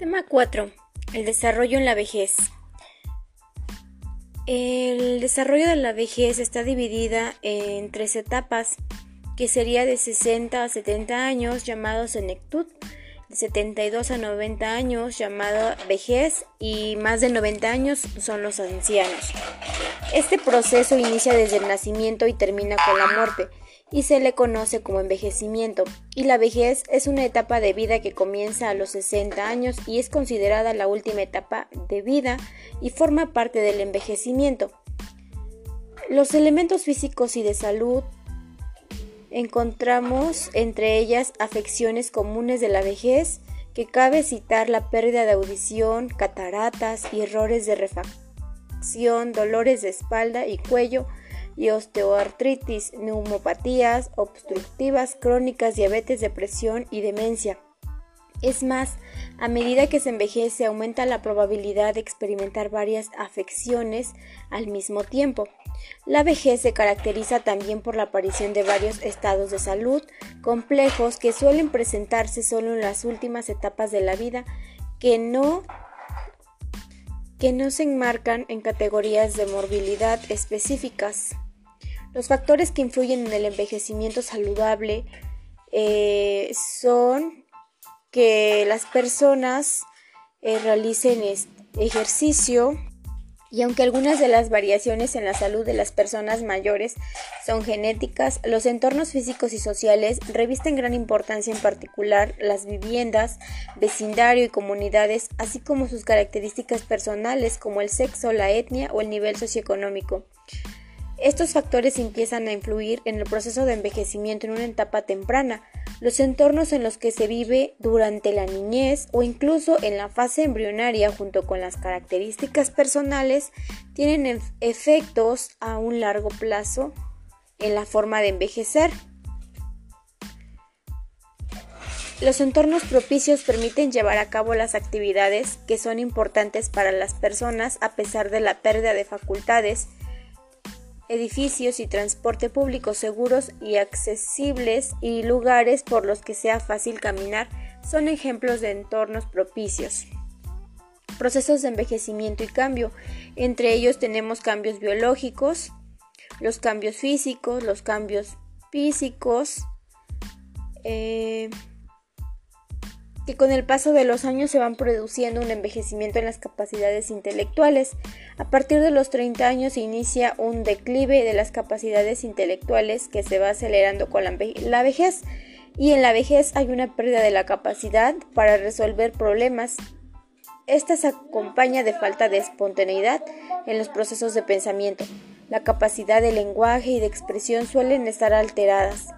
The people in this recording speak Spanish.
Tema 4. El desarrollo en la vejez. El desarrollo de la vejez está dividida en tres etapas, que sería de 60 a 70 años llamado senectud, de 72 a 90 años llamado vejez y más de 90 años son los ancianos. Este proceso inicia desde el nacimiento y termina con la muerte y se le conoce como envejecimiento, y la vejez es una etapa de vida que comienza a los 60 años y es considerada la última etapa de vida y forma parte del envejecimiento. Los elementos físicos y de salud encontramos entre ellas afecciones comunes de la vejez, que cabe citar la pérdida de audición, cataratas y errores de refacción, dolores de espalda y cuello, y osteoartritis, neumopatías obstructivas crónicas, diabetes, depresión y demencia. Es más, a medida que se envejece aumenta la probabilidad de experimentar varias afecciones al mismo tiempo. La vejez se caracteriza también por la aparición de varios estados de salud complejos que suelen presentarse solo en las últimas etapas de la vida que no que no se enmarcan en categorías de morbilidad específicas. Los factores que influyen en el envejecimiento saludable eh, son que las personas eh, realicen ejercicio y aunque algunas de las variaciones en la salud de las personas mayores son genéticas, los entornos físicos y sociales revisten gran importancia en particular las viviendas, vecindario y comunidades, así como sus características personales como el sexo, la etnia o el nivel socioeconómico. Estos factores empiezan a influir en el proceso de envejecimiento en una etapa temprana, los entornos en los que se vive durante la niñez o incluso en la fase embrionaria junto con las características personales tienen efectos a un largo plazo en la forma de envejecer. Los entornos propicios permiten llevar a cabo las actividades que son importantes para las personas a pesar de la pérdida de facultades edificios y transporte público seguros y accesibles y lugares por los que sea fácil caminar son ejemplos de entornos propicios. Procesos de envejecimiento y cambio. Entre ellos tenemos cambios biológicos, los cambios físicos, los cambios físicos, eh, que con el paso de los años se van produciendo un envejecimiento en las capacidades intelectuales. A partir de los 30 años se inicia un declive de las capacidades intelectuales que se va acelerando con la, la vejez y en la vejez hay una pérdida de la capacidad para resolver problemas. Esta se acompaña de falta de espontaneidad en los procesos de pensamiento. La capacidad de lenguaje y de expresión suelen estar alteradas